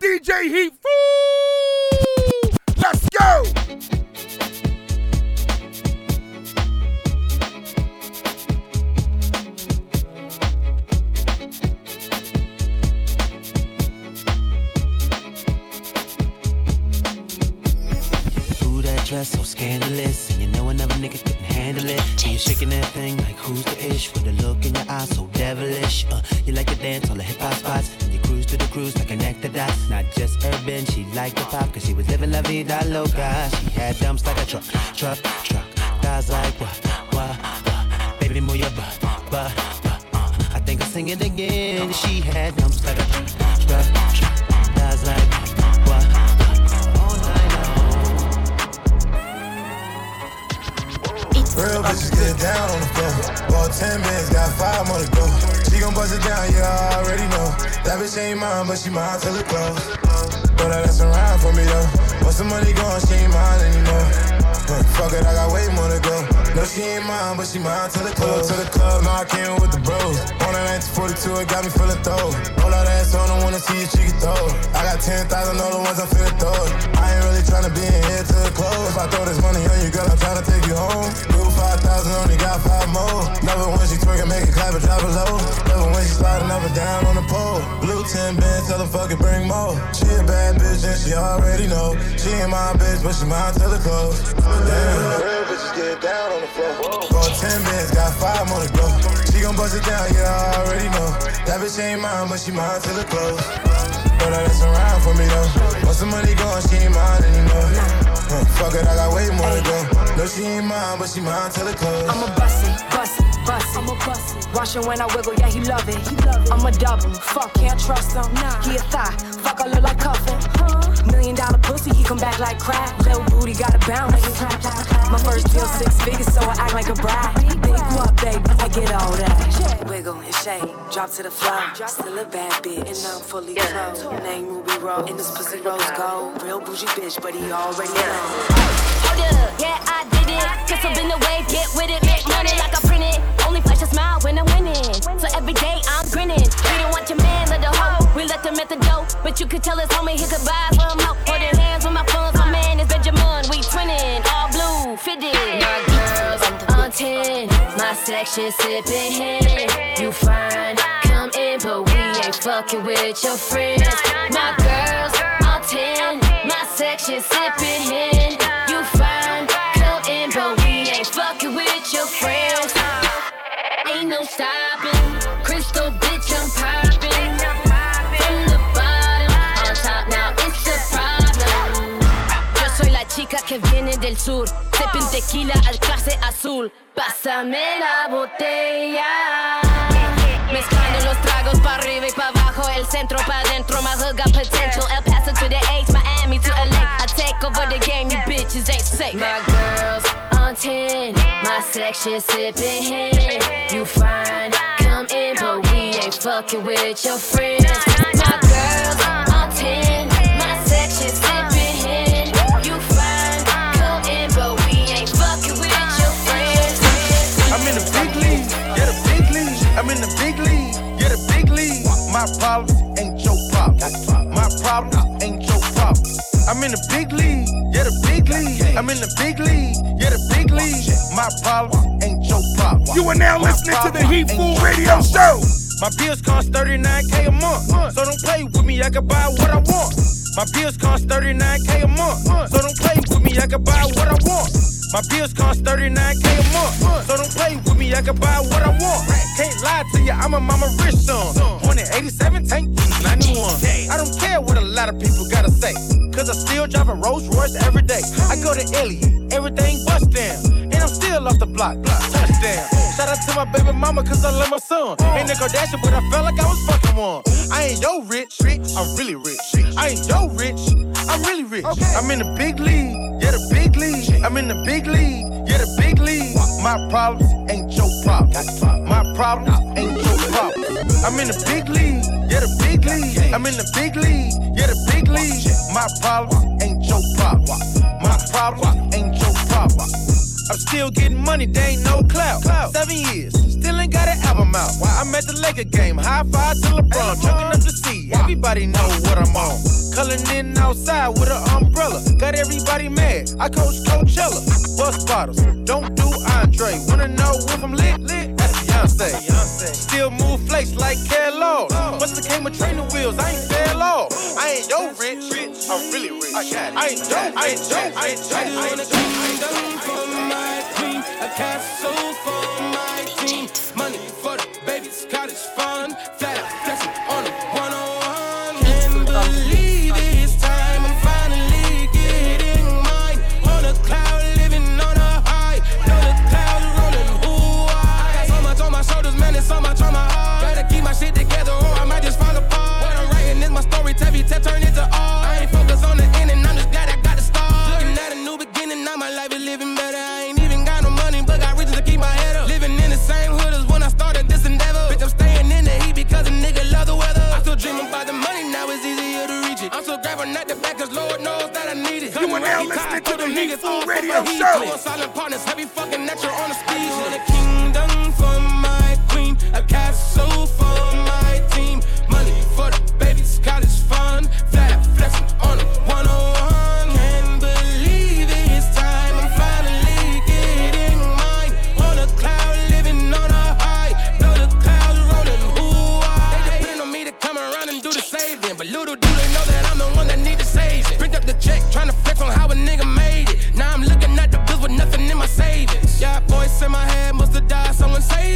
DJ Heat Fool! Let's go! Ooh, that dress so scandalous. And you know another nigga couldn't handle it. And you shaking that thing like who's the ish? With a look in your eyes so devilish. Uh, you like to dance on the hip hop spots. And you cruise to the cruise like an actor dots. Not just urban, she liked the pop. Cause she was living la vida loca. She had dumps like a truck, truck, truck. Thighs like what, what, what. Baby, move your butt, butt, butt. Uh, I think I'll sing it again. She had dumps like a truck, truck, Real bitches get down on the floor. Bought 10 bands, got five more to go. She gon' bust it down, yeah, I already know. That bitch ain't mine, but she mine till it close. Throw that ass around for me though. Once the money gone, she ain't mine anymore. Huh, fuck it, I got way more to go. No, she ain't mine, but she mine till it close. To the club, now I came with the bros. On that 1942, it got me feeling throw. Roll that ass on, I wanna see if she can throw. I got 10,000 other ones I'm finna throw. I ain't really tryna be in here till the close. If I throw this money on you, girl, I'm tryna take you home. 5,000, only got five more. Never when she twerking, make it clap and drop it low. Never when she sliding up and down on the pole. Blue 10 bands, tell her fuck it, bring more. She a bad bitch and she already know. She ain't my bitch, but she mine till it close. Damn. Real bitches get down on the floor. Bought 10 bands, got five more to go. She gon' bust it down, yeah, I already know. That bitch ain't mine, but she mine till it close. Throw that ass around for me though. Once the money gone, she ain't mine anymore. Huh, fuck it, I got way more to go. No, she ain't mine, but she mine till it close. I'm a bust it, bust it, bust it. I'm a bust it. Watch him when I wiggle, yeah, he love it. He love it. I'm a double, fuck, can't trust him. Nah. He a thigh, fuck, I look like cuffin'. Huh? Million dollar pussy, he come back like crack. Little booty got a bounce. My first deal six figures, so I act like a bride. Big what, baby, I get all that. Wiggle and shake, drop to the floor. Still a bad bitch, and I'm fully clothed. Name Ruby Rose, and this pussy rose gold. Real bougie bitch, but he already know. Hold up, yeah, I did it. Just up in the wave, get with it, make money like I print it. Only flash a smile when I'm winning. So every day I'm grinning. We don't want your man, let the hoe. We let them at the door. But you could tell us homie his goodbyes for him out. Holding hands with my funds, my man is Benjamin. We twinning, all blue, fitted. My girls on 10, my section sipping hen. You fine, come in, but we ain't fucking with your friends. My girls on 10, my section sipping hen. You fine, come in, but we ain't fucking with your friends. Ain't no stopping, que viene del sur. Sipping tequila al clase azul. Pásame la botella. Mezclando los tragos pa' arriba y pa' abajo. El centro pa' adentro. My hood got potential. El Paso to the H, Miami to LA. I take over the game, you bitches ain't safe. My girls on 10. My section sipping hen. You fine, come in, but we ain't fucking with your friends. My girls My problems ain't your problems. My problems ain't your problems. I'm in the big league, yeah, the big league. I'm in the big league, yeah, the big league. My problems ain't your problems. You are now listening to the Heat Fool Radio. Show. My bills cost 39k a month, so don't play with me. I can buy what I want. My bills cost 39k a month, so don't play with me. I can buy what I want. My bills cost 39k a month, so don't play with me. I can buy what I want. Can't lie to you, I'm a mama rich son. Born in 87, tank 91. I don't care what a lot of people gotta say, cause I still drive a Rolls Royce every day. I go to Elliot, everything bust down, and I'm still off the block. Touchdown. Shout out to my baby mama, cause I love my son. Ain't Nick Kardashian, but I felt like I was fucking one. I ain't yo rich, I'm really rich. I ain't yo rich. I'm really rich. Okay. I'm in the big league. Yeah, the big league. I'm in the big league. Yeah, the big league. My problems ain't your problems. My problems ain't your problems. I'm in the big league. Yeah, the big league. I'm in the big league. Yeah, the big league. My problems ain't your problems. My problems ain't your problems. I'm still getting money, they ain't no clout. Seven years, still ain't got an album out. I'm at the Laker game, high five to LeBron, chucking up the sea. Everybody know what I'm on. Culling in outside with an umbrella, got everybody mad. I coach Coachella, bust bottles, don't do Andre. Wanna know if I'm lit? Lit. That's Beyonce. Still move flakes like Kellogg. What's the game of training wheels? I ain't fell off. I ain't yo rich. I'm really rich. I got it. I ain't yo, I ain't yo, I ain't yo, I ain't yo. I ain't yo my queen, a castle for my Heat Food Radio Show. Silent partners, heavy fucking natural on the speed. Want a kingdom for my queen, a castle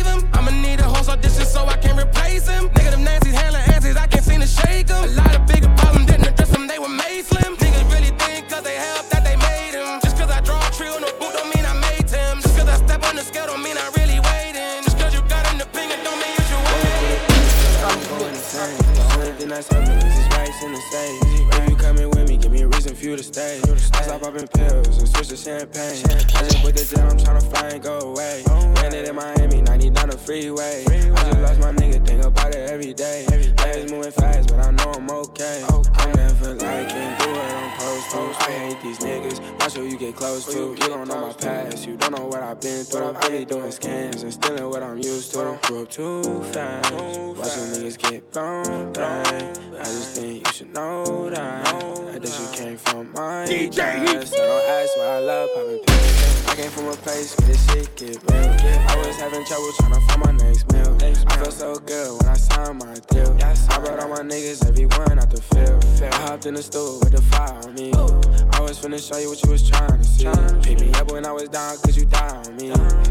someone him. I'ma need a host audition so I can replace him. Nigga, them be doing scams and stealing what I'm used to. Grew up too fast. Watch them niggas get blown back. I just think you should know that. I guess you came from my DJ past. I don't ask why I love popping pills. I came from a place where this shit get real. I was having trouble trying to find my next meal. I felt so good when I signed my deal. I brought all my niggas, everyone out the field. I hopped in the stool with the fire on me. I was finna show you what you was trying to see. Pick me up when I was down, cause you died on me.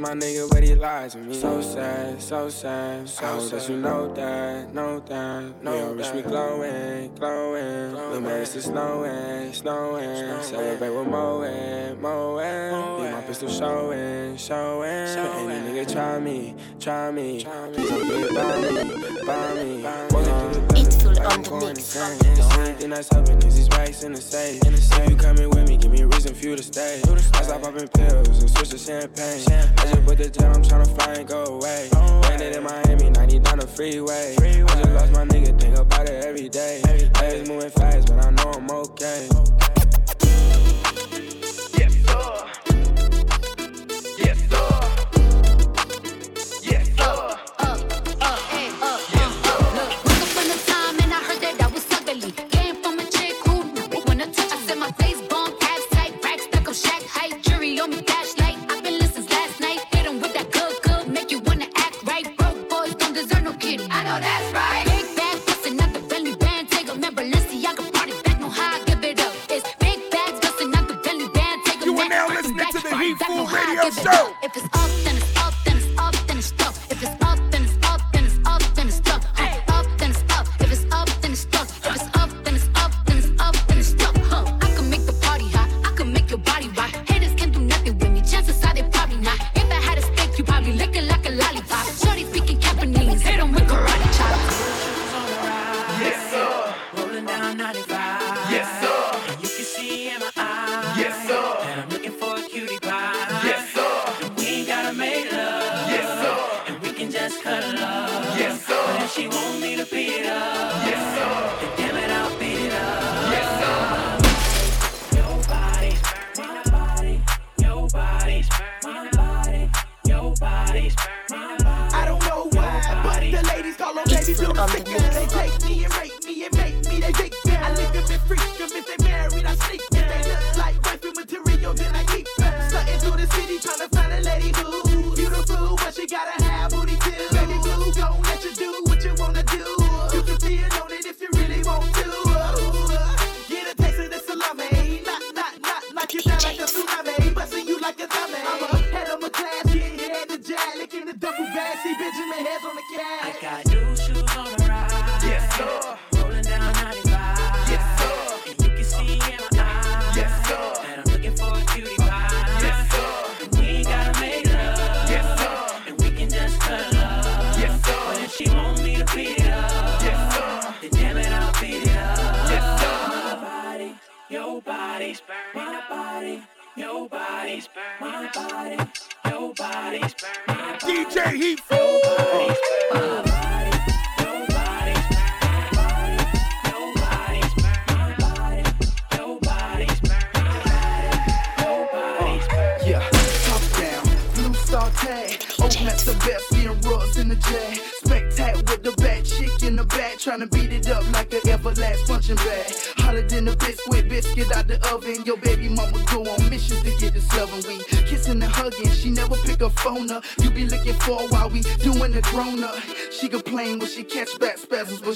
My nigga, but he lied to me. So sad, so sad. I hope that you know that, know that. Know your wish me glowing, glowing. The mercy is snowing, snowing. Celebrate with Moen, Moen. Be my pistol showing, showing. Any nigga try me, try me. Please don't by me, by me. It's full Like on I'm the mix. The only thing that's helping is these racks in the safe. If you coming with me, give me a reason for you to stay. I stop popping pills and switch to champagne. I just put the jet, I'm tryna fly and go away. Landed in Miami, 90 down the freeway. I just lost my nigga, think about it every day. Days moving fast, but I know I'm okay.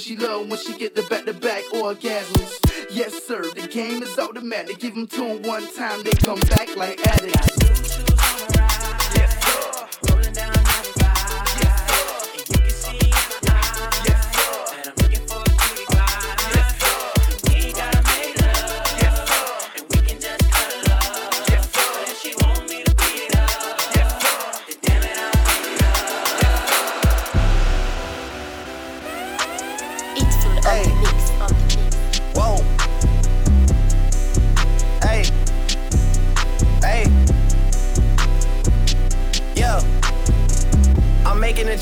She love when she get the back to back orgasms. Yes, sir, the game is automatic. Give them to 'em one time, they come back like addicts.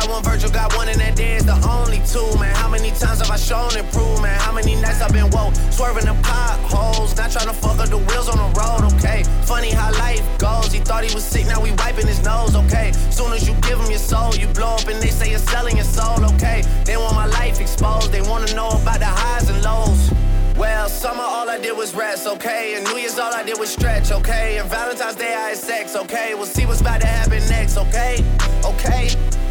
got one Virgil, got one, and that there is the only two, man. How many times have I shown improvement? How many nights I've been woke, swerving the potholes, not trying to fuck up the wheels on the road, okay? Funny how life goes. He thought he was sick, now we wiping his nose, okay? Soon as you give him your soul, you blow up and they say you're selling your soul, okay? They want my life exposed, they wanna know about the highs and lows. Well, summer all I did was rest, okay? And New Year's all I did was stretch, okay? And Valentine's Day I had sex, okay? We'll see what's about to happen next, okay? Okay,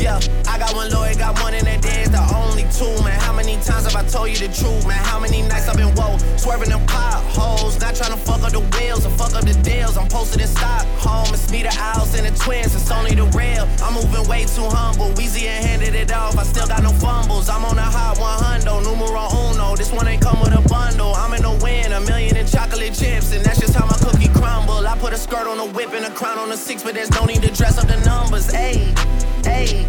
yeah, I got one lawyer, got one, in that is the only two, man. How many times have I told you the truth, man? How many nights I've been woke, swerving them potholes, not trying to fuck up the wheels or fuck up the deals. I'm posted in Stockholm, it's me, the Owls, and the twins, it's only the real. I'm moving way too humble, Weezy and handed it off, I still got no fumbles. I'm on a hot 100, numero uno, this one ain't come with a bundle. I'm in the win, a million in chocolate chips, and that's skirt on a whip and a crown on a six, but there's no need to dress up the numbers, ayy. Hey,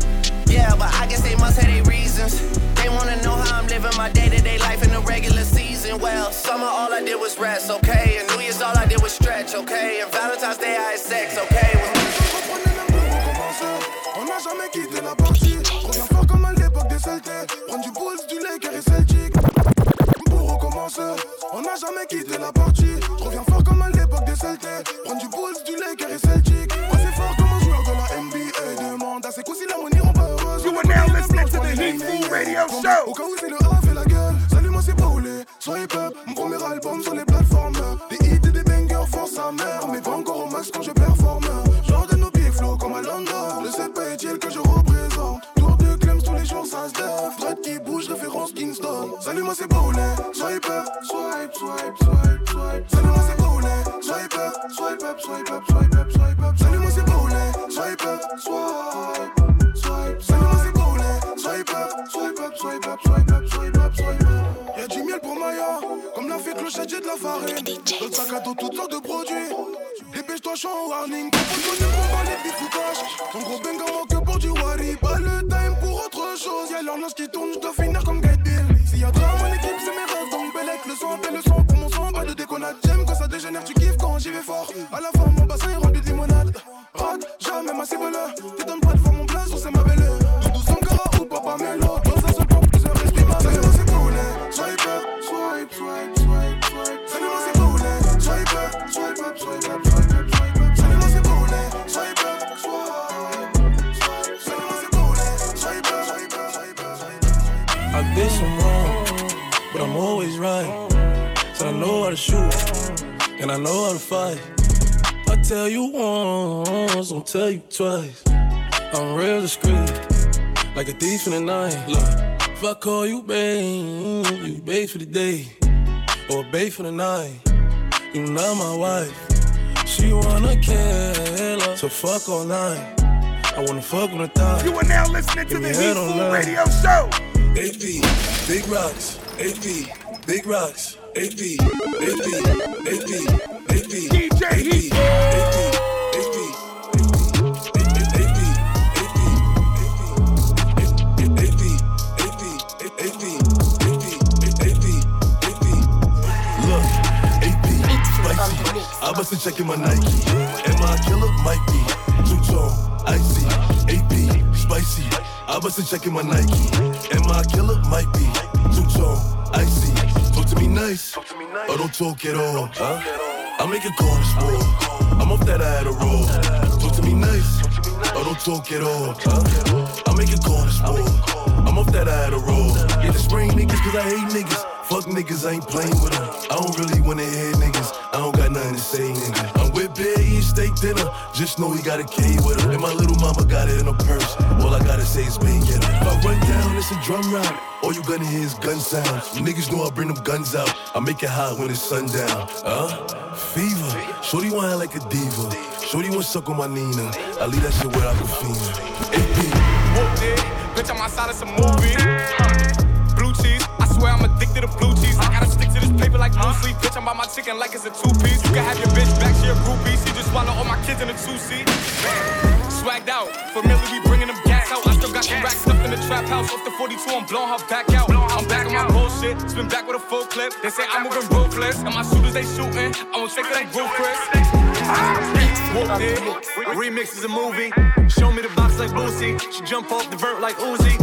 yeah, but I guess they must have their reasons. They wanna know how I'm living my day to day life in the regular season. Well, summer all I did was rest, okay? And New Year's all I did was stretch, okay? And Valentine's Day I had sex, okay? Prends du Bulls, du Laker et Celtic. Pour recommencer, on n'a jamais quitté la partie. Reviens fort comme à l'époque des du Bulls, du c'est le A, fait la gueule. Salut, moi, c'est Paulé. Soyez peuple, mon premier album sur les plateformes. Des hits et des bangers font sa mère. Mais pas encore au max quand je performe. Jordan au pied flow comme à London. Le CPGL que je représente? Tour de Clems tous les jours, ça se qui bouge, référence Kingston. Salut, moi, c'est Paulé. Soyez peuple, swipe, swipe, swipe, swipe. Salut, moi, c'est Paulé. Soyez peuple, swipe up, swipe up, toutes sortes de produits. Dépêche-toi, je en warning. De combat, les. Ton gros banger manque que pour du wari. Pas le time pour autre chose. Y'a l'horloge qui tourne, je dois finir and I know how to fight. I tell you once, don't tell you twice. I'm real discreet, like a thief in the night. Look, if I call you babe, you babe for the day, or babe for the night. You not my wife. She wanna kill her, so fuck all night. I wanna fuck on the thigh. You are now listening to the Heat Food. Radio Show. HP, big rocks, HP, big rocks, DJ Heat. Look, AP, spicy. I must have checking my Nike. Am I a killer? Might be. Two tone, icy. AP, spicy. I must have checking my Nike. Am I a killer? Might be. Two tone, icy. Talk to me nice. Or don't talk at all. Huh? I make a call this war. I'm off that I had a roll. Talk to me nice. Or oh, don't talk at all. Huh? I make a call this war. I'm off that I had a roll. Yeah, the spring niggas, cause I hate niggas. Fuck niggas, I ain't playing with them. I don't really wanna hear niggas. I don't got nothing to say, nigga. With Bear eating steak dinner. Just know he got a K with her. And my little mama got it in her purse. All I gotta say is bang her. If I run down, it's a drum round. All you gonna hear is gun sounds. You niggas know I bring them guns out. I make it hot when it's sundown. Huh? Fever. Shorty want like a diva. Shorty wanna suck on my Nina. I leave that shit where I can feel. It. Bitch, I'm outside of some movie. Sleep. Bitch, I'm by my chicken like it's a two piece. You can have your bitch back to your groupie. She just swallow all my kids in a two seat. Swagged out. Familiar, we bringing them gas out. I still got some racks stuffed in the trap house. Off the 42, I'm blowing her back out. I'm back on my bullshit. Spin back with a full clip. They say I'm moving ruthless. And my shooters, they shooting. I won't take they ruthless. Whooped it. Remix is a movie. Show me the box like Boosie. She jump off the vert like Uzi.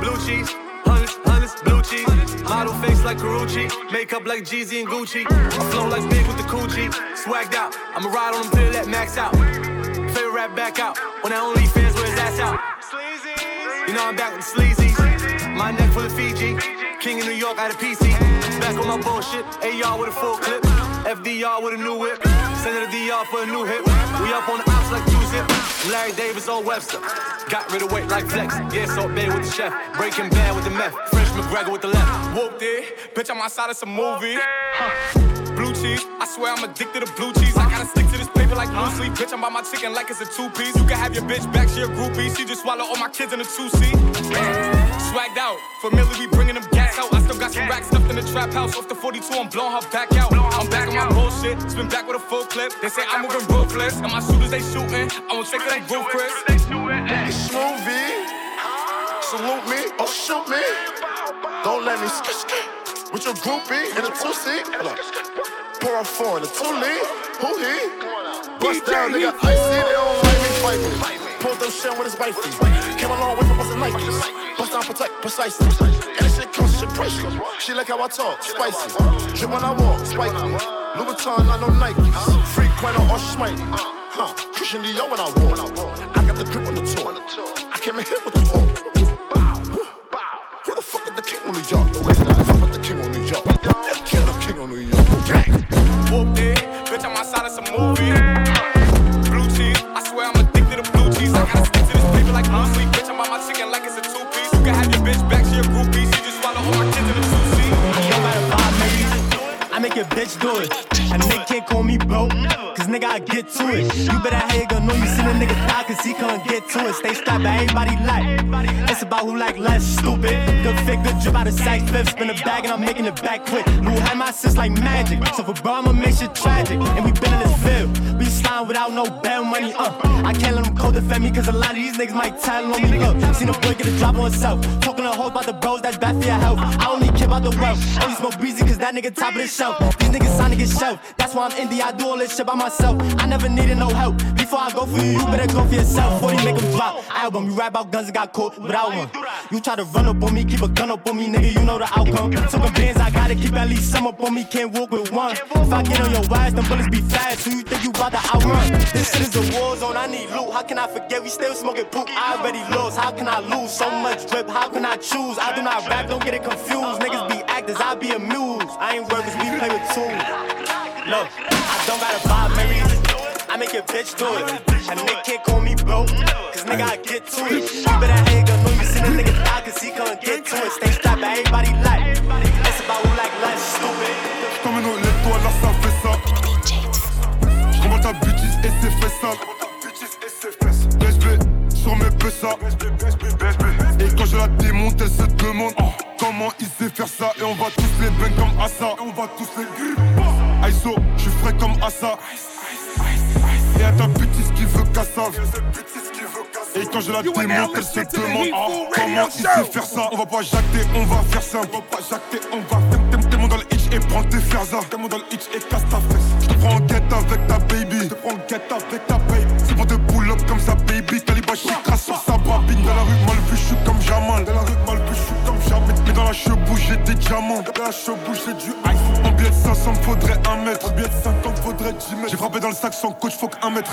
Blue cheese. Hundreds, hundreds, blue cheese. Model face like Karuchi. Makeup like Jeezy and Gucci. I flow like big with the coochie. Swagged out. I'ma ride on them till that max out. Favorite rap back out. When I only fans wear his ass out. You know I'm back with sleazy. My neck full of Fiji. King of New York out of PC. Back on my bullshit. AR with a full clip. FDR with a new whip. Send it to DR for a new hit. We up on the ops like two zip. Larry Davis on Webster. Got rid of weight like flex. Yeah, Salt Bae with the chef. Breaking bad with the meth. Fresh McGregor with the left. Whooped it. Bitch, I'm outside of some movie. Blue cheese. I swear I'm addicted to blue cheese. I gotta stick to this paper like blue sleep. Bitch, I'm by my chicken like it's a two piece. You can have your bitch back, she a groupie. She just swallow all my kids in a two seat. Swagged out. Familiar, we bringing them gas out. I still got some racks stuffed in the trap house. Off the 42, I'm blowing her back out. I'm back on my bullshit. Spin back with a full clip. They say I'm moving ruthless. And my shooters, they shooting. I won't take it, they ruthless. It's smoothie. Salute me or shoot me. Don't let me skip skip with your groupie in a two seat. Pour a four in a two lead. Who he? Bust down, nigga. I see they don't like me fight me. Pulled them shit with his wifey. Came a long way from busting Nikes. Bust down, protect, precisely. Priceless. She like how I talk, spicy. Drip when I walk, spiky. Louboutin, not no Nikes. Frequent or smite. Huh, Christian Dior when I walk. I got the grip on the tour. I came in here with it. And nigga can't call me broke, cause nigga, I get to it. You better how you gonna know you seen a nigga die, cause he can't get to it. Stay strapped, everybody like. It's about who like less stupid. Good fit, drip out of sack flip. Spin a bag and I'm making it back quick. Lou had my sis like magic. So for bro, I'ma make shit tragic. And we been in this field. We slime without no bail money, uh. I can't let them co defend me, cause a lot of these niggas might tell on me. Look, seen a boy get a drop on himself. Talking to hoes about the bros, that's bad for your health. I only care about the wealth. Only smoke breezy, cause that nigga top of the shelf. These niggas sign to get shelf. That's why I'm indie, I do all this shit by myself. I never needed no help. Before I go for you, you better go for yourself. Before you make them drop. Album, you rap about guns and got caught without one. You try to run up on me, keep a gun up on me, nigga, you know the outcome. Took a bands, I gotta keep at least some up on me, can't walk with one. If I get on your wires, them bullets be fast. Who you think you about to outrun? This shit is a war zone, I need loot. How can I forget we still smoking poop? I already lost, how can I lose? So much drip, how can I choose? I do not rap, don't get it confused. Niggas be actors, I be amused. I ain't workers, we play with tools. Look, I don't gotta buy Marys. I make your bitch do it. And nigga can't call me broke, cause nigga I get to it. You better hang up, know you seen a nigga die, cause he couldn't get to it. Stay elle se demande oh, comment il sait faire ça? Et on va tous les bang comme Assa. Et on va tous les gripper. Aiso, je suis frais comme Assa. Et à ta bêtise qui veut Kassav. Et quand je la démonte, elle se demande oh, comment il sait faire ça? On va pas jacter, on va faire ça. On va pas jacter, on va faire. T'es mon dans le hitch et prends tes ferzas. T'es mon dans le hitch et casse ta fesse. Je te prends en guette avec ta baby. Je te prends en guette avec ta baby. J'ai des diamants. La chebouche, j'ai du ice. En billet de 500, me faudrait un mètre. En billet de 50, faudrait 10 mètres. J'ai frappé dans le sac sans coach, faut qu'un mètre.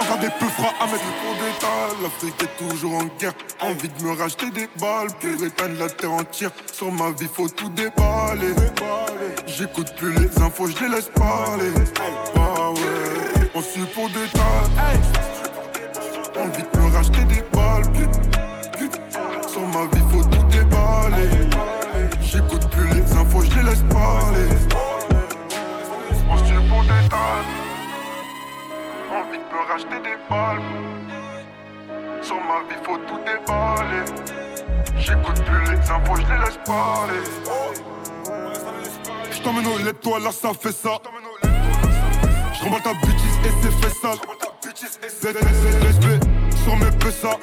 Encore des peu fera à mettre. Pour détail, l'Afrique est toujours en guerre. Envie de me racheter des balles. Pour éteindre la terre entière. Sur ma vie, faut tout déballer. J'écoute plus les infos, je les laisse parler. Ah ouais, on suit pour détail. Envie de me racheter des balles. Les infos, je les laisse parler. On suit pour détail. Envie de me racheter des balles. Sur ma vie, faut tout déballer. J'écoute plus les infos, je les laisse parler. Je t'emmène au lait, toi là ça fait ça. Je remballe ta bêtise et c'est fait sale. BSB sur mes PSA.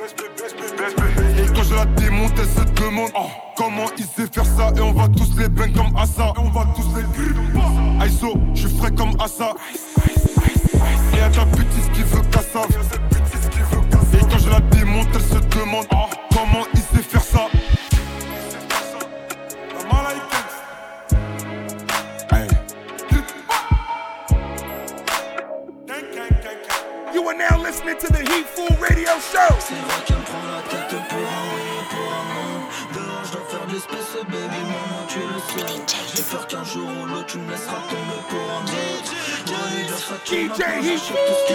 Et quand je la démonte, elle se demande oh, comment il sait faire ça? Et on va tous les bang comme Assa. Et on va tous les je suis frais comme Assa. Et à ta bêtise qui veut Kassav. Et quand je la démonte, elle se demande oh, maintenant, j'achète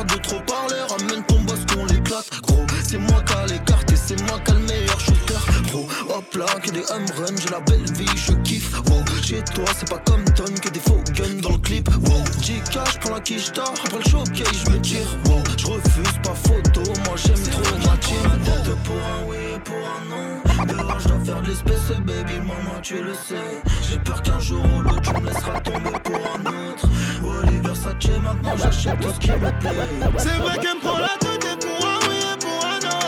De trop parler Ramène ton boss qu'on l'éclate gros C'est moi qui a les cartes et c'est moi qui a le meilleur shooter gros Hop là que des home run J'ai la belle vie je kiffe wow. Chez toi c'est pas comme Tom Que des faux guns dans le clip wow. JK je prends la qui je dors. Après le showcase, je tire. Wow, je refuse pas photo, moi j'aime trop ma team. Pour un oui pour un non. Dehors, je dois faire de l'espèce, baby, maman, tu le sais. J'ai peur qu'un jour ou l'autre, tu me laisseras tomber pour un autre. Oliver maintenant j'achète tout ce qui me plaît. C'est vrai qu'elle me prend la tête et pour un oui et pour un non.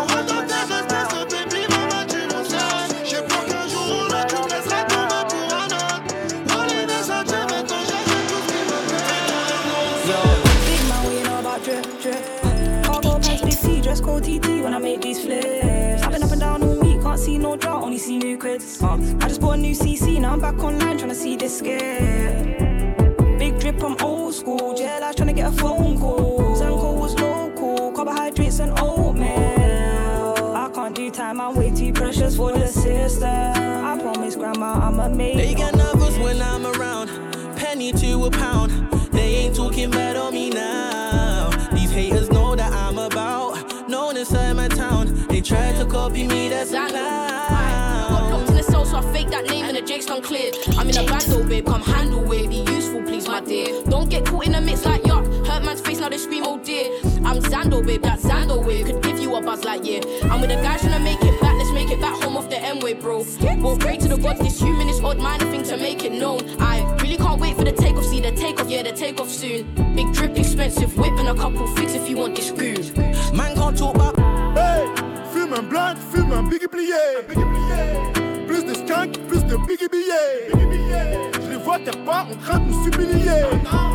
On va tenter l'espèce, baby, maman, tu le. J'ai peur qu'un jour ou l'autre, tu me laisseras tomber pour un autre. Oliver Versace, maintenant j'achète tout ce qui me plaît. Big man, we know about drip, drip. Cargo pants, big C, dress code TT when I make these flips. I've been up and down all week, can't see no drought, only see new. Uh, I just bought a new CC, now I'm back online trying to see this skip. Big drip, I'm old school. Jet lag trying to get a phone call. Zanko was local, carbohydrates and oatmeal. I can't do time, I'm way too precious for the system. I promise grandma I'ma make They get nervous when I'm around. Penny to a pound. They ain't talking bad on me now. These haters know that I'm about. Known inside my town. They try to copy me, that's a Got fake that name and the Jake's done cleared. I'm in a bando, babe, come handle it. Be useful, please, my dear. Don't get caught in the mix like yuck. Hurt man's face, now they scream, oh dear. I'm Zando, babe, that Zando wave. Could give you a buzz like yeah. I'm with the guys trying to make it back, let's make it back home off the M way, bro. Won't pray to the gods, this human is odd, minor thing to make it known. I really can't wait for the takeoff, see the takeoff, yeah, the takeoff soon. Big drip, expensive whip, and a couple flicks if you want this groove. Man can't talk about. Hey, fume un blunt, fume un biggie plié. Plus plus de biggie billets. Je les vois terre pas en train de nous humilier.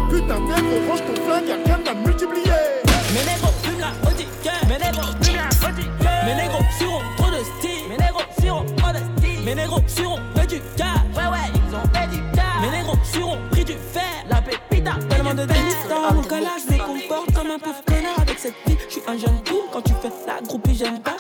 Putain, nègre, range ton flingue, y'a rien à multiplier. Mes négros fument la Audi. Mes négros fument la Audi. Mes négros suront trop de style. Mes négros suront trop de style. Mes négros suront fait du cash. Ouais, ouais, ils ont fait du cash. Mes négros suront pris du fer. La pépita, tellement de délices dans mon calage. Je me comporte comme un pauvre connard avec cette vie. Je suis un jeune fou quand tu fais la groupie, j'aime pas.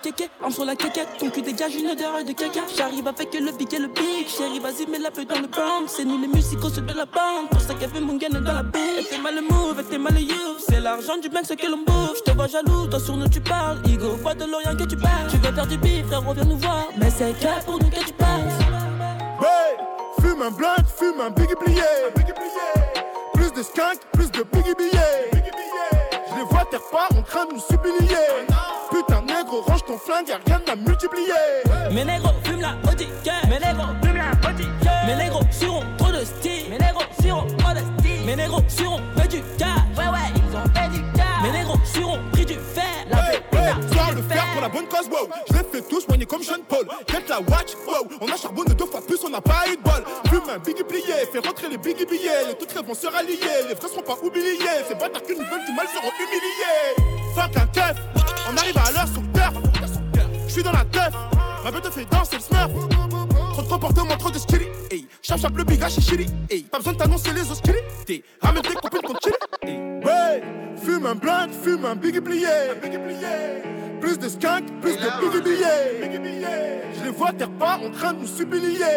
Kéké, sur la kékette. Ton cul dégage une odeur de caca. J'arrive avec le big et le big. Chérie, vas-y, mets la peu dans le bang. C'est nous les musicos ceux de la bande. Pour ça qu'elle fait mon gain dans la. Elle fait mal le move, fait mal le you. C'est l'argent du mec, ce que l'on bouffe. Je te vois jaloux, toi sur nous tu parles. Igo, vois de l'Orient que tu parles. Tu veux faire du bif, frère, viens nous voir. Mais c'est que pour nous que tu passes. Hey, fume un blunt, fume un biggie plié. Plus de skunk, plus de biggie billets. Je les vois terre pas en train de nous humilier. Range ton flingue, y'a rien à multiplier. Mes négros fument la Audi. Mes négros fument la Audi. Mes négros suront trop de style. Mes négros suront trop de style. Mes négros suront fait du cash. Ouais, ouais, ils ont fait du cash. Mes négros suront pris du fer. La Hey, hey, sors le fer pour la bonne cause, wow. Je les fais tous soigner comme Sean Paul. Get la watch, wow. On a charbonné deux fois plus, on n'a pas eu de bol. Fume un biggie plié, fais rentrer les biggie billets. Les toutes rêves vont se rallier, les vrais seront pas oubliés. Ces bâtards qui nous veulent du mal seront humiliés. Fuck un keuf, on arrive à l'heure sur terre. Je suis dans la teuf, ma bête te fait danser le smurf. Trop de comportements, trop de skilly. Hey, chap chap le big chili. Hey, pas besoin de t'annoncer les hostilités. Ramène tes copines qu'on chill. Hey, ouais, fume un blunt, fume un biggie plié. Plus de skunk, plus de biggie billets. Je les vois pas en train de nous humilier.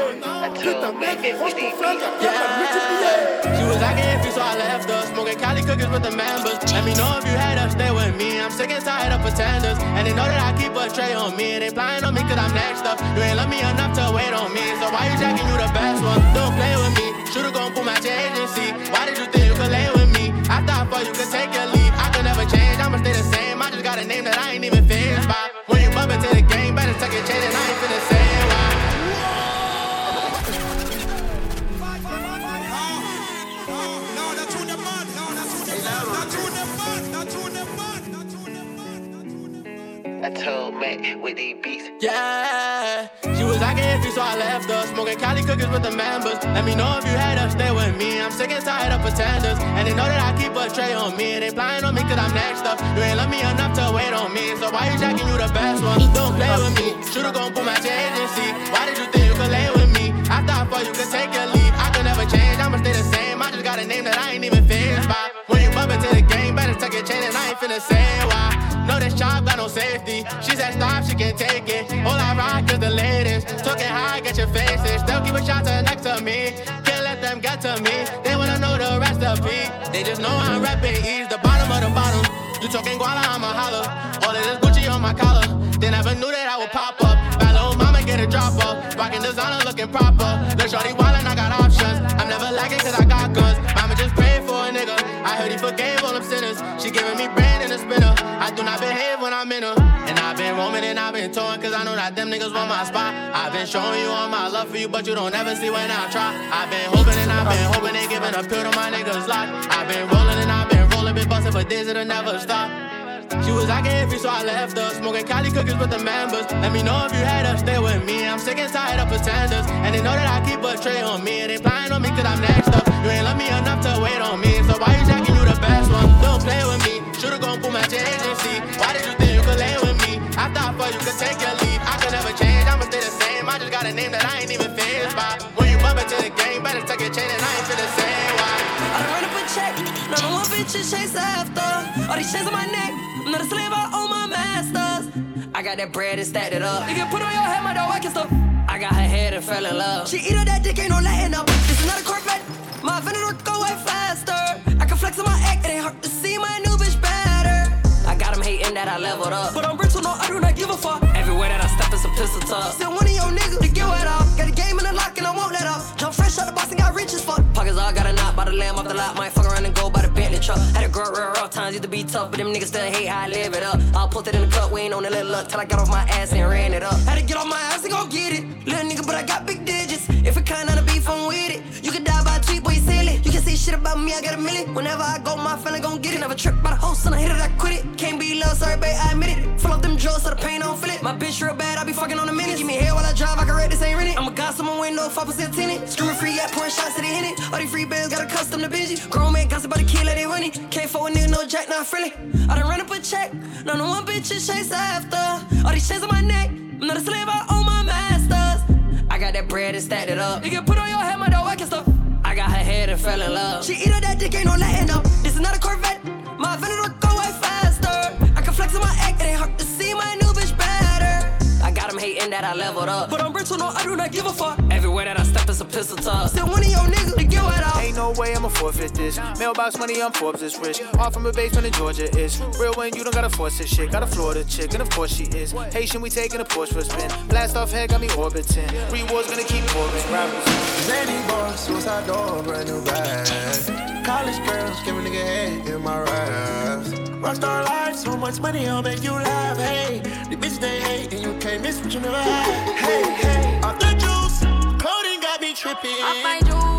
Putain, mec, range ton flingue, y'a rien à multiplier. She was acting iffy, so I left her. Smoking Cali cookies with the members. Let me know if you had her, stay with me. I'm sick and tired of pretenders. And they know that I keep a tray on me. They flying on me cause I'm next up. You ain't love me enough to wait on me. So why you checking you the best one? Don't play with me. Should've gone pull my agency. Why did you think you could lay with me? You could take your leave. I could never change, I'ma stay the same. I just got a name that I ain't even phased I told Mac with these beats. Yeah, she was acting iffy, so I left her. Smoking Cali cookies with the members. Let me know if you had her, stay with me. I'm sick and tired of pretenders. And they know that I keep a tray on me. They flying on me cause I'm next up. You ain't love me enough to wait on me. So why you jacking you the best one? Don't play with me. Should've gone pull my agency. Why did you think you could lay with me? I thought for you could take your lead. I could never change, I'ma stay the same. I just got a name that I ain't even phased by. When you bump into the game, better tuck your chain and I ain't finna say why. Know this job got no safety. She said stop, she can take it. All I rock is the latest. Talking high, get your faces. They'll keep a shot next to me. Can't let them get to me. They wanna know the recipe. They just know I'm rapping E's the bottom of the bottom. You talking guala, I'ma holler. All of this Gucci on my collar. They never knew that I would pop up. Little mama get a drop up. Rocking designer looking proper. Look shorty wildin', I got options. I'm never lagging cause I got guns. Mama just pray for a nigga I heard he forgave all them sinners. She giving me brain I'm in. And I've been roaming and I've been torn, cause I know that them niggas want my spot. I've been showing you all my love for you, but you don't ever see when I try. I've been hoping and I've been hoping they giving a pill to my niggas lot. I've been rolling and I've been rolling, been busting for days it'll never stop. She was acting iffy, so I left her. Smoking Cali cookies with the members. Let me know if you had her, stay with me. I'm sick and tired of pretenders. And they know that I keep a tray on me. And they flying on me cause I'm next up. You ain't love me enough to wait on me. So why you jacking you the best one? Don't play with me. Should've gone at your agency. Why did you For you could take your lead. I could never change, I'ma stay the same. I just got a name that I ain't even phased by. When you bump into the game, better tuck your chain and I ain't feel the same. Why? I done run up a check, of my bitches chase after. All these chains on my neck, I'm not a slave, I own my masters. I got that bread and stacked it up. If You can put on your head, my dog, I can stuff. I got her head and fell in love. She eat her that dick, ain't no letting up. This is not a Corvette, my Venator go way faster. I can flex on my act, it ain't hard to see my new bitch better. Hating that I leveled up. But I'm rich, so no, I do not give a fuck. Everywhere that I step is a pistol tuck. Still one of your niggas to get wet off. Got a game in the lock and I won't let up. Jump fresh out the box and got rich as fuck. Pockets all got a knot by the lamb off the lot. Might fuck around and go by the Bentley truck. Had a girl real rough times, used to be tough, but them niggas still hate how I live it up. I'll put it in the cup, we ain't on the little luck till I got off my ass and ran it up. Had to get off my ass and go get it. Little nigga, but I got big digits. If it kind of beef, I'm with it. Say shit about me, I got a million. Whenever I go, my family gon' get it. Never trip by the host, and I hit it, I quit it. Can't be love, sorry, babe, I admit it. Full up them drugs so the pain don't feel it. My bitch real bad, I be fucking on the minute. Give me hair while I drive, I can rate this ain't rented. I'm a god, someone window, 5% tenant. Screaming free, yeah, pouring shots to the in it. All these free bands got a custom to it. Grown man gossip about the kid, let it run it. Can't for a nigga, no jack, not friendly. I done run up a check, none of one bitch is chase after. All these chains on my neck, I'm not a slave, I own my masters. I got that bread and stacked it up. You can put on your head, my dog, I can stuff. Head and fell in love. She eat her that dick, ain't no letting up. This is not a Corvette, my Venator go way faster. I can flex on my act, it ain't hard to see my new bitch better. I got 'em hating that I leveled up. But I'm rich, so no, I do not give a fuck. Everywhere that I step is a pistol tuck. Still one of your niggas to get wet off. Ain't no way I'ma forfeit this. Mailbox money, I'm Forbes is rich. Off from a basement in Georgia is real when you don't gotta force this shit. Got a Florida chick, and of course she is. Haitian, we taking a Porsche for a spin. Blast off head, got me orbiting. Rewards gonna keep orbit. Rappers. Zany boss, suicide door, brand new bag. College girls, give a nigga head in my raps. Rockstar life, so much money, I'll make you laugh. Hey, the bitch they hate, and you can't miss what you never had. Hey, hey, tripping.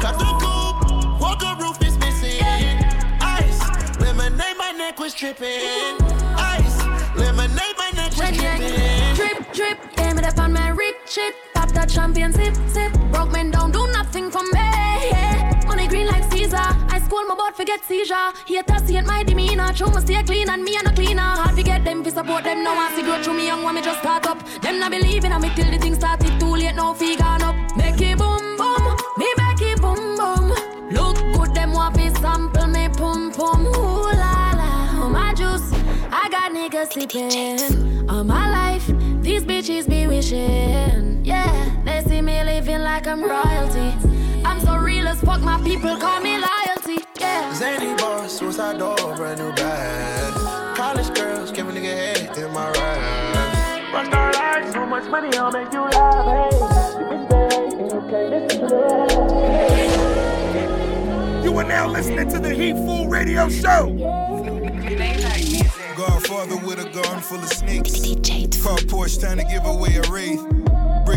Cut the coupe, walker roof is missing. Ice, lemonade, my neck was tripping. Ice, lemonade, my neck was tripping. Drip, drip, aim it up on my rich shit. Pop that champion, sip, sip. Broke men don't do nothing for me. I school my boat, forget seizure. Haters it, my demeanor. True, me stay clean and me and a cleaner. Hard to get them, fi support them. Now I see grow through me young one, me just start up. Them not believing in me till the thing started too late. Now fee gone up. Make it boom, boom. Me make it boom, boom. Look good, them want fi sample me pum pum. Ooh la la, oh my juice. I got niggas sleeping all my life. These bitches be wishing, yeah. They see me living like I'm royalty. I'm so real as fuck, my people call me loyalty, yeah. Zany boss, suicide door, brand new bag. College girls, give a nigga head in my raps. Rockstar life, so much money, I'll make you laugh. Hey, the bitch they and you can't miss what you You are now listening to the Heat Fool Radio Show. Godfather with a gun full of snakes. Car Porsche trying to give away a wraith.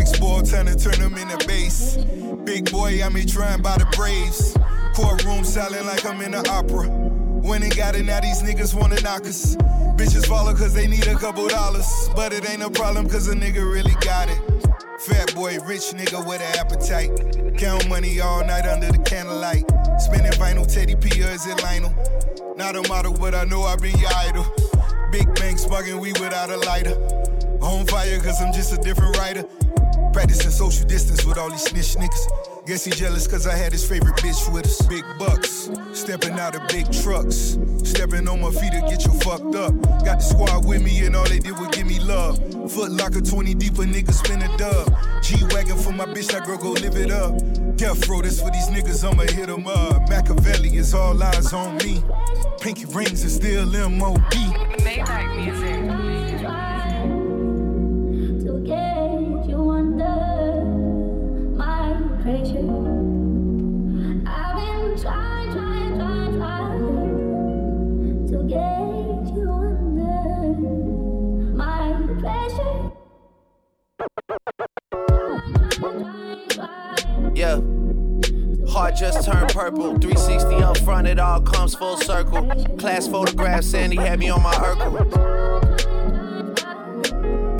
Bricks ball to turn them into base. Big boy, I'm trying by the Braves. Courtroom silent like I'm in an opera. When they got it, now these niggas wanna knock us. Bitches follow cause they need a couple dollars. But it ain't a problem cause a nigga really got it. Fat boy, rich nigga with an appetite. Count money all night under the candlelight. Spinning vinyl, Teddy P or is it Lionel? Not a model, but I know I've been your idol. Big bank sparking we without a lighter. On fire, cause I'm just a different writer. Practicing social distance with all these snitch niggas. Guess he jealous cause I had his favorite bitch with us. Big bucks, stepping out of big trucks. Stepping on my feet to get you fucked up. Got the squad with me and all they did was give me love. Foot locker 20 deep, a nigga spin a dub. G Wagon for my bitch, that girl go live it up. Death row, this for these niggas, I'ma hit 'em up. Machiavelli is all eyes on me. Pinky rings is still MOB. Maybach music. Just turned purple. 360 up front, it all comes full circle. Class photograph, Sandy had me on my Urkel.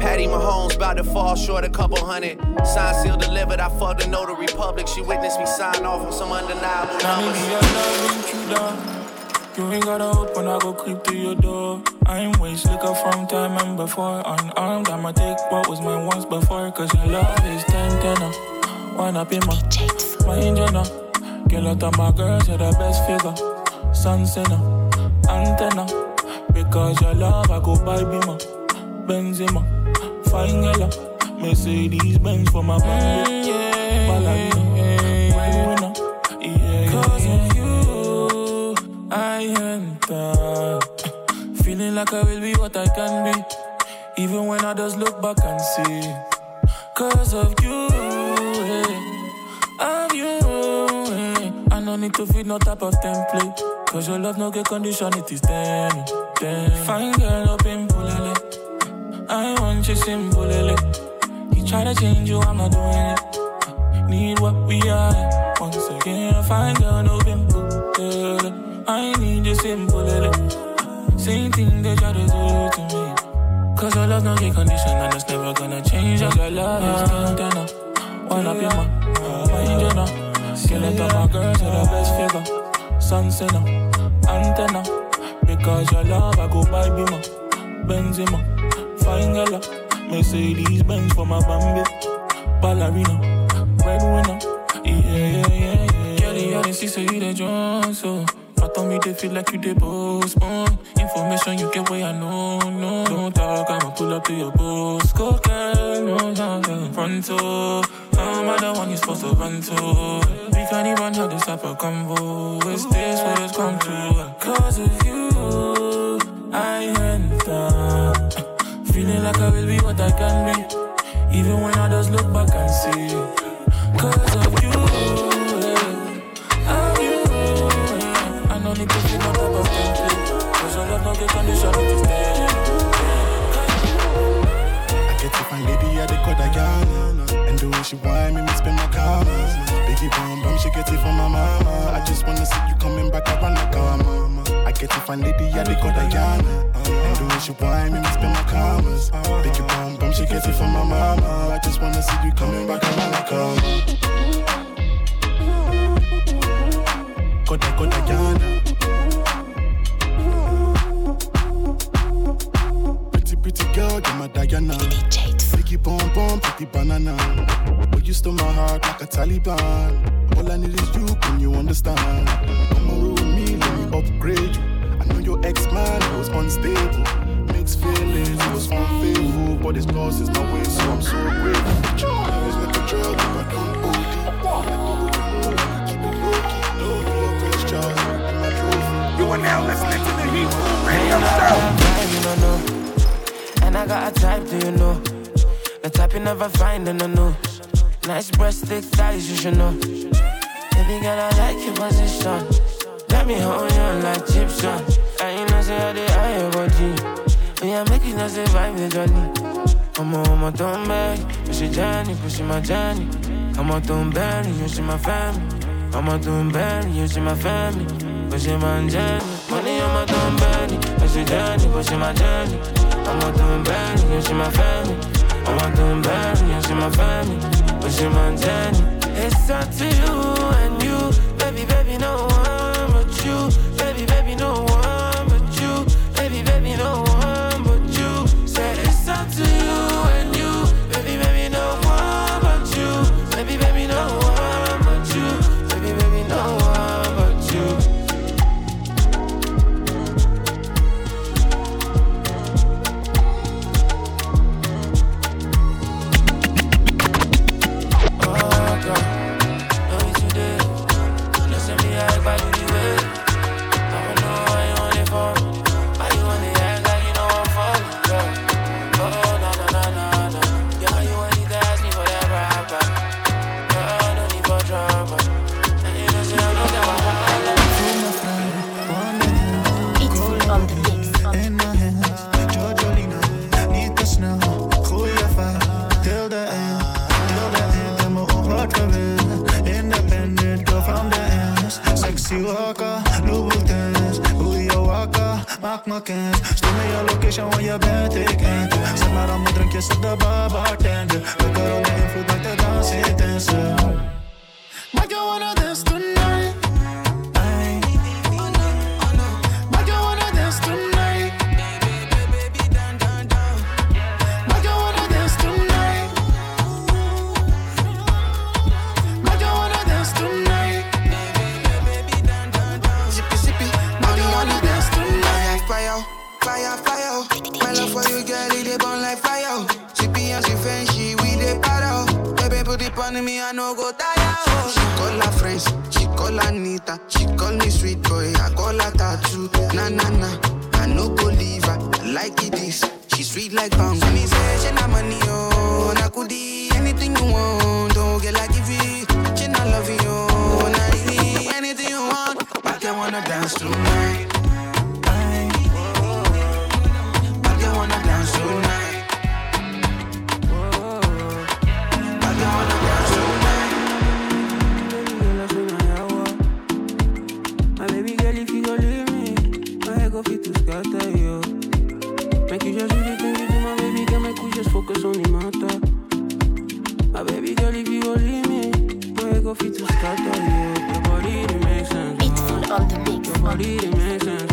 Patty Mahomes about to fall short a couple hundred. Sign seal delivered, I fucked a notary public. She witnessed me sign off on some undeniable numbers. I love you down. You ain't gotta open, I go creep through your door. I'm waste liquor from time and before. Unarmed, I'ma take what was mine once before. Cause your love is 10 tenner. Up in my, my engine. Girl, out of my girls, you're the best figure. Sun sinner, antenna. Because your love, I go buy Bima. Benzema, fine girl. Mercedes Benz for my baby. Ballerina, breadwinner. Yeah, Cause of you, I enter. Feeling like I will be what I can be. Even when I just look back and see. Cause of you, no need to feed no type of template. Cause your love no get condition, it is then. then. Fine girl up in Pulele. I want you simple, lele. You try to change you, I'm not doing it. Need what we are. Once again, fine girl, no pimple. lele. I need you simple, lele. Same thing they try to do to me. Cause your love no get condition and it's never gonna change. Your love is antenna. One up your man, my angel now. Kill it up my girls, you're the best figure. Sun antenna. Because your love, I go buy Bima, Benzema, fine girl. Uh, Mercedes Benz for my Bambi, ballerina, breadwinner. Yeah, yeah, yeah, yeah. Girl, you the see, so you the Jones, so. I told me they feel like you they postpone Information you get where I know, no Don't talk, I'ma pull up to your post Cocaine, no, no, no Pronto, I'm the one you're supposed to run to. We can't even have this type of convo Is this what it's come to? Cause of you, I enter Feeling like I will be what I can be. Even when I just look back and see I get to find lady at the Kodayana And the way she whine me, me spend my commas Biggie bum bum, she get it from my mama I just wanna see you coming back around the mama Koda Kodayana Pretty, pretty girl, you're my Diana. Biggie bum bum, pretty banana. But you stole my heart like a Taliban. All I need is you, can you understand? Never find in the. Nice breast, thick thighs, you should know. Baby girl, I like your position. Let me hold you like Egyptian. I you know, say I did eye your body. Make you know, say vibe the journey. I'm on, I'm on, don't beg. Push your journey, push my journey. I'm on, don't bury, you see my family. I'm on, don't bury, you see my family. Pushing my journey. Money on my don't bury. Push your journey, pushing my journey. I'm on, don't bury, you see my family. My family. Pushing my journey. It's up to you. Waar je bent, ik end. Zeg maar mijn drankjes op de bar, bartender. I no go tire. oh. She call her friends, she call her Nita. She call me sweet boy, I call her tattoo. Na na na, I no go leave her. Like it this, she sweet like pound. Me say she na money, oh, na kudi. Anything you want, oh. don't get like give it. She not love you, oh, na anything you want. I can wanna dance tonight. Go fit to scatter you. Your body, it makes sense. On the mix. Your body, it makes sense.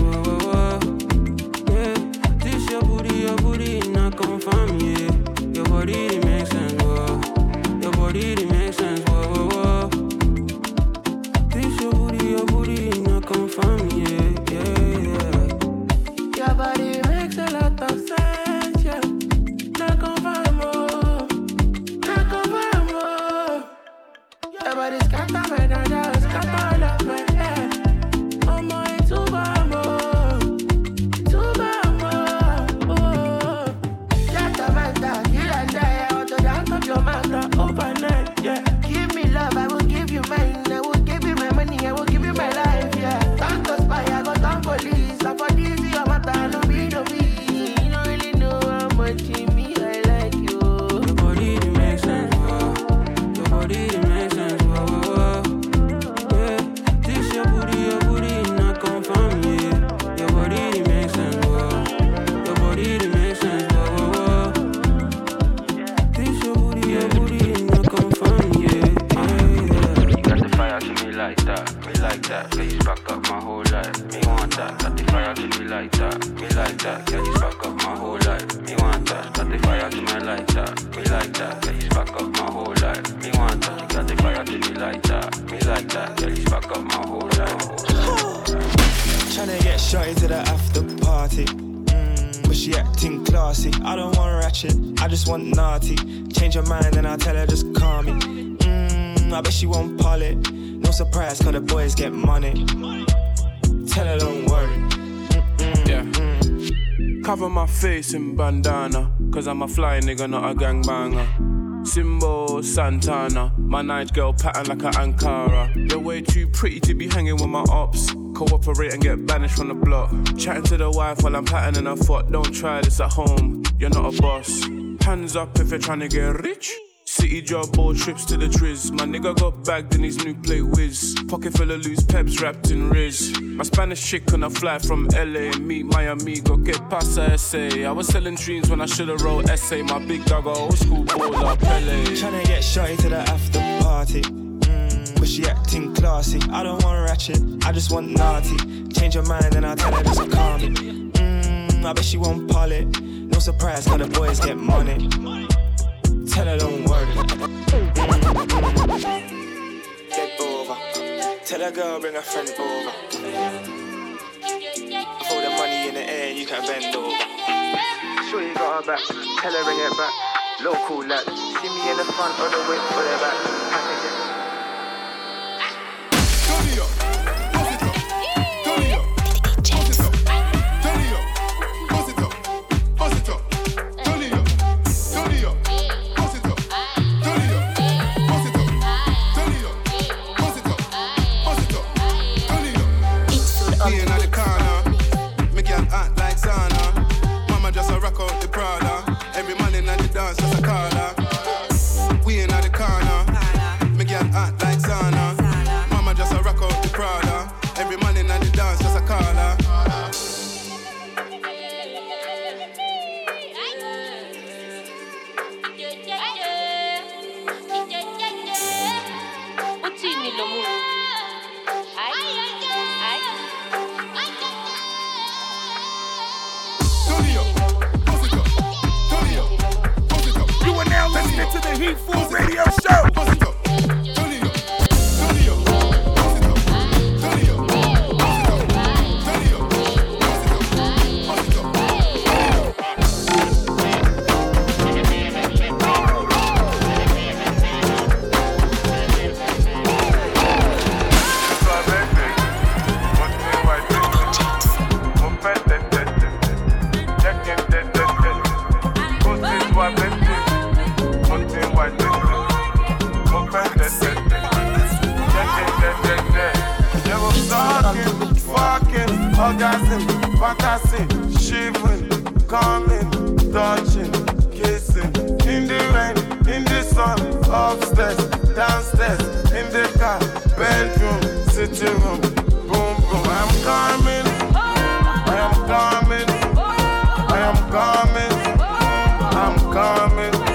Face in bandana, cause I'm a fly nigga, not a gangbanger. Simbo Santana, my night girl pattern like a Ankara. You're way too pretty to be hanging with my ops. Cooperate and get banished from the block. Chatting to the wife while I'm patterning her foot. Don't try this at home, you're not a boss. Hands up if you're trying to get rich. City job or trips to the triz. My nigga got bagged in his new play whiz. Pocket full of loose peps wrapped in riz. My Spanish chick on a fly from LA meet my amigo. Get past the SA. I was selling dreams when I should've wrote essay. My big dog, old school baller, Pele. Tryna get shot to the after party. Mm, but she acting classy. I don't want ratchet, I just want naughty. Change your mind and I'll tell her just call me. Mm, I bet she won't pull it. No surprise, cause the boys get money. Tell her don't worry. Get over. Tell her girl bring a friend over. Throw the money in the air, you can bend over. Sure you got her back. Tell her bring it back. Local lad. See me in the front or the whip or the back. Orgasm, fantasy, shivering, coming, touching, kissing, in the rain, in the sun, upstairs, downstairs, in the car, bedroom, sitting room, boom boom. I'm coming, I am coming, I am coming, I'm coming,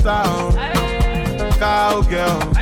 style, cowgirl.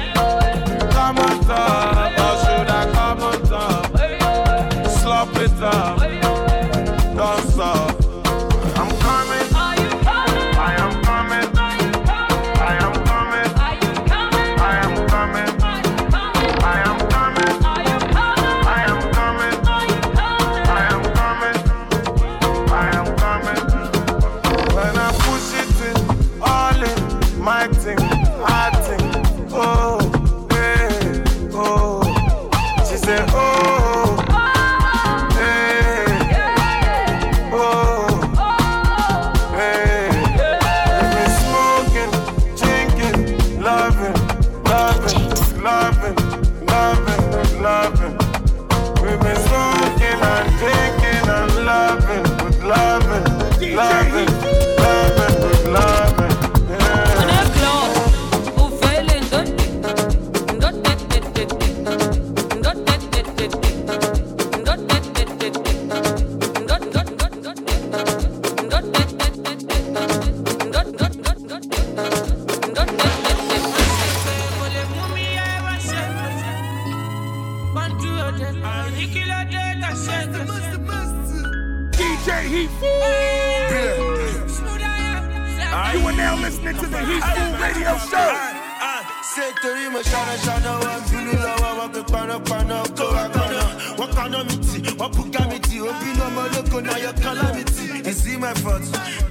Ṣe torí mo ṣáná ṣáná wá bínú lọ́wọ́ wọn pé panápaná kó wá kaná wọ́n kaná mi tì wọ́n bùgá mi tì ó bínú ọmọ ológo náà yọ kálá mi tì. Is it my fault?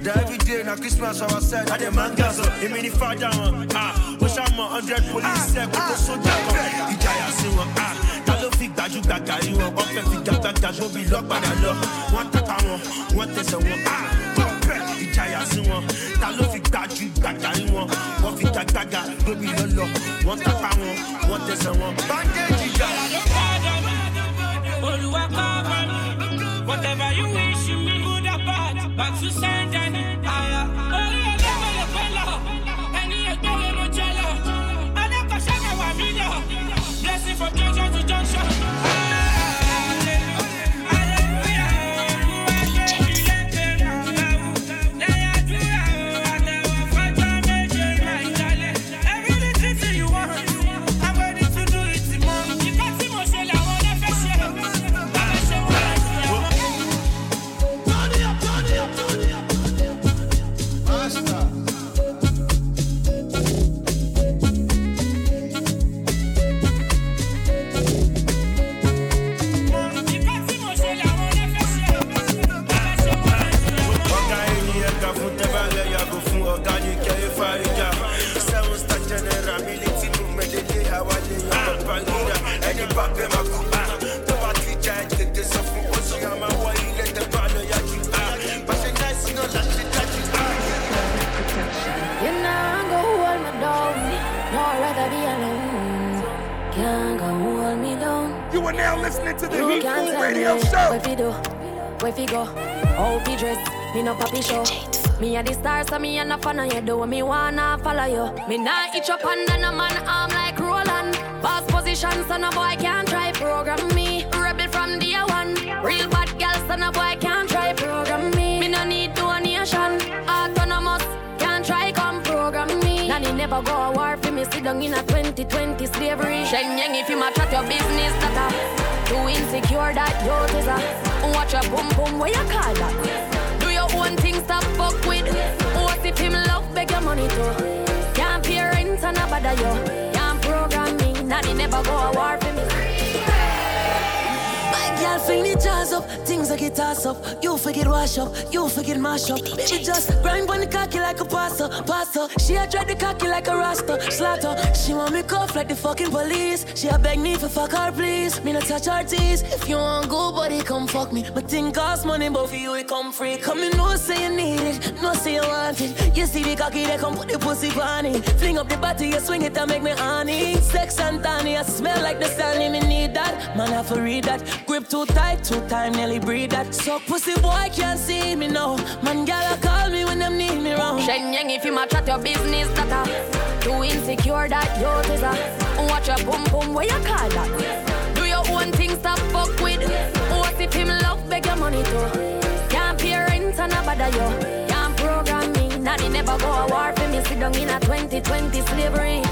That every day na Christmas our side, I dey man gas up. Èmi ni fada wọn, ah, ó ṣàmọ̀ hundred police ẹ̀ kó tó sójà kan. Ìjayà sí wọn, ah, ta ló fi gbajúgbajà rí wọn? Wọ́n fẹ́ fi gbàgbàgbà gbóbi lọ́padà lọ. Wọ́n tàpá wọn, wọ́n tẹsẹ̀ wọn, ah, wọ́n sí wọn. Ta ló fi gbajúgbajà rí wọn? Wọ́n fi lọ́lọ́. Wọ́n tàpá wọn, wọ́n wọn. Ìjà. Olúwa cover me. Whatever you wish me, good or bad, back to sender ni. Orí ẹlẹ́wọ̀n lè pẹ́ lọ, ẹni ẹgbẹ́ lè mo jẹ lọ. Adékọ̀ṣẹ́ kan wà mí lọ, blessing from junction to junction. Listening to the You Heat can't Food tell Radio me Show. Where fi do, where fi go, how fi dress. Me no papi show. Me a the star, so me a no fan of you. Do me wanna follow you. Me nah itch up under no man arm like Roland. Boss position, so no boy can't try program me. Rebel from day one. Real bad girl, so no boy can't try program me. Me no need donation. Autonomous, can't try come program me. Nanny never go a war for me sit down in a 2020 slavery. Shenyang if you match at your business, that a too insecure that you is a watch your boom boom where you call that. Do your own thing, stop fuck with. What if him love beg your money too? Can't pay rent and a bother you. Can't program me, nanny never go a war fling the jazz up, things like it toss up. You forget wash up, you forget mash up. Baby, just grind on the cocky like a pasta, pasta. She a dread the cocky like a rasta, slaughter. She want me cuff like the fucking police. She a beg me for fuck her, please. Me not touch her teeth. If you want go, buddy, come fuck me. But thing cost money, but for you it come free. Come in, no say you need it, no say you want it. You see the cocky, they come put the pussy on it. Fling up the body, you swing it and make me honey. Sex and tiny, I smell like the Stanley, me need that. Man, I to read that. Grip too tight, too time, nearly breathe that. So pussy boy can't see me now. Man, gal call me when them need me round. Shenyang if you match at your business, that too insecure that you is a watch your boom boom where you call that. Do your own thing, stop fuck with. What if him love beg your money too? Can't pay rent and a bother you. Can't program me, nanny never go a war for me. Sit down in a 2020 slavery.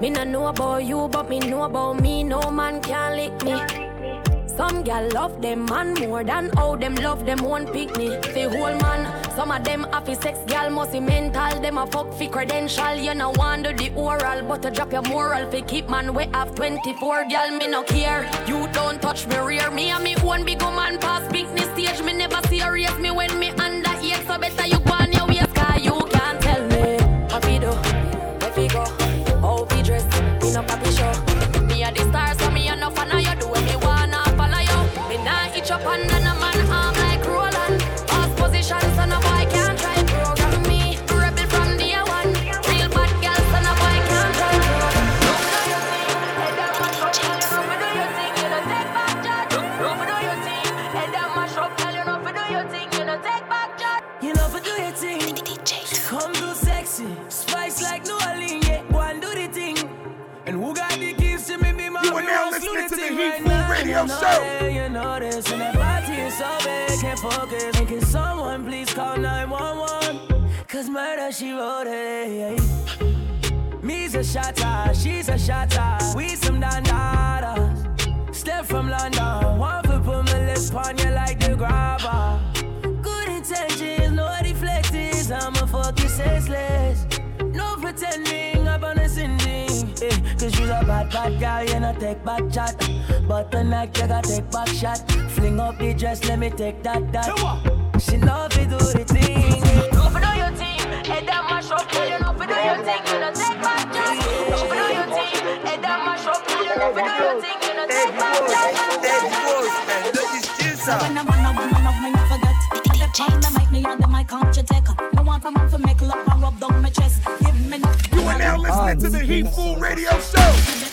Me no know about you, but me know about me. No man can lick me. Some gal love them man more than how them love them one picnic. The whole man, some of them happy sex gal must be mental. Them a fuck fi credential. You know wonder the oral, but to drop your moral fi keep man we have 24 gal me no care. You don't touch me rear me and me one big man pass business stage. Me never serious me when me under here, so better you go on your waist, cause you can't tell me we do, where we go, how we dress. Me no papi show. Radio know Show. You know this, and that party is so big, can't focus. And can someone please call 911? Cause murder, she wrote it. Me's a shotter, she's a shotter. We some dandadas. Step from London, one foot put my lips on you like the grabber. Good intentions, no deflectors. I'm a fucking senseless. No pretending, I'm on a sending. Eh, Cause you're a bad, bad girl, you know, take back chat. But tonight, you gotta take back shot. Fling up the dress, let me take that, that. She love to do the thing. Know fi do your thing, head down mash up. You know fi do your thing, you know take back chat. Know fi do your thing, head down mash up. You know fi do your thing, you know take back chat. When I wanna, wanna love me, not forget. The pound that make me on the mic, can't you take? No want a man to make love and rub down my chest. Give me You are now listening to the Heat Food Radio Show.